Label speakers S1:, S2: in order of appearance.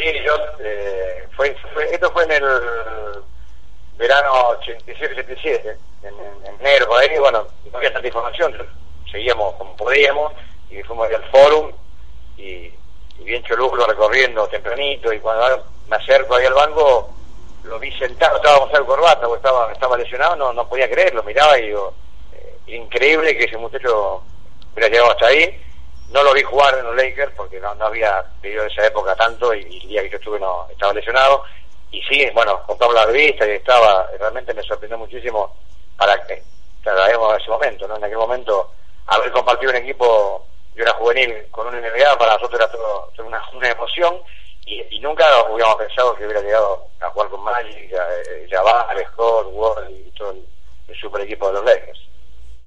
S1: Sí, yo, eh, esto fue en el verano 87-87, en, en, enero, por ahí, bueno, no había tanta información, seguíamos como podíamos, y fuimos al forum, y, bien cholulo recorriendo tempranito, y cuando me acerco ahí al banco, lo vi sentado, estábamos al corbata, porque estaba, estaba lesionado, no, no podía creerlo, miraba y digo, eh, increíble que ese muchacho hubiera llegado hasta ahí, no lo vi jugar en los Lakers porque no, no había vivido esa época tanto y, el día que yo estuve no estaba lesionado. Y sí, bueno, compramos la revista y estaba, realmente me sorprendió muchísimo para que, en ese momento, ¿no? En aquel momento, haber compartido un equipo, yo era juvenil con un NBA, para nosotros era todo, una, una emoción y, nunca hubiéramos pensado que hubiera llegado a jugar con Magic, Jabbar, Scott, Ward y todo el super equipo de los Lakers.